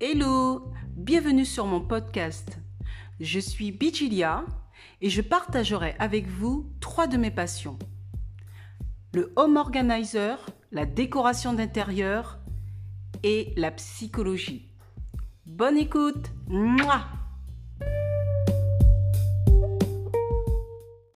Hello, bienvenue sur mon podcast. Je suis Bijilia et je partagerai avec vous trois de mes passions. Le home organizer, la décoration d'intérieur et la psychologie. Bonne écoute.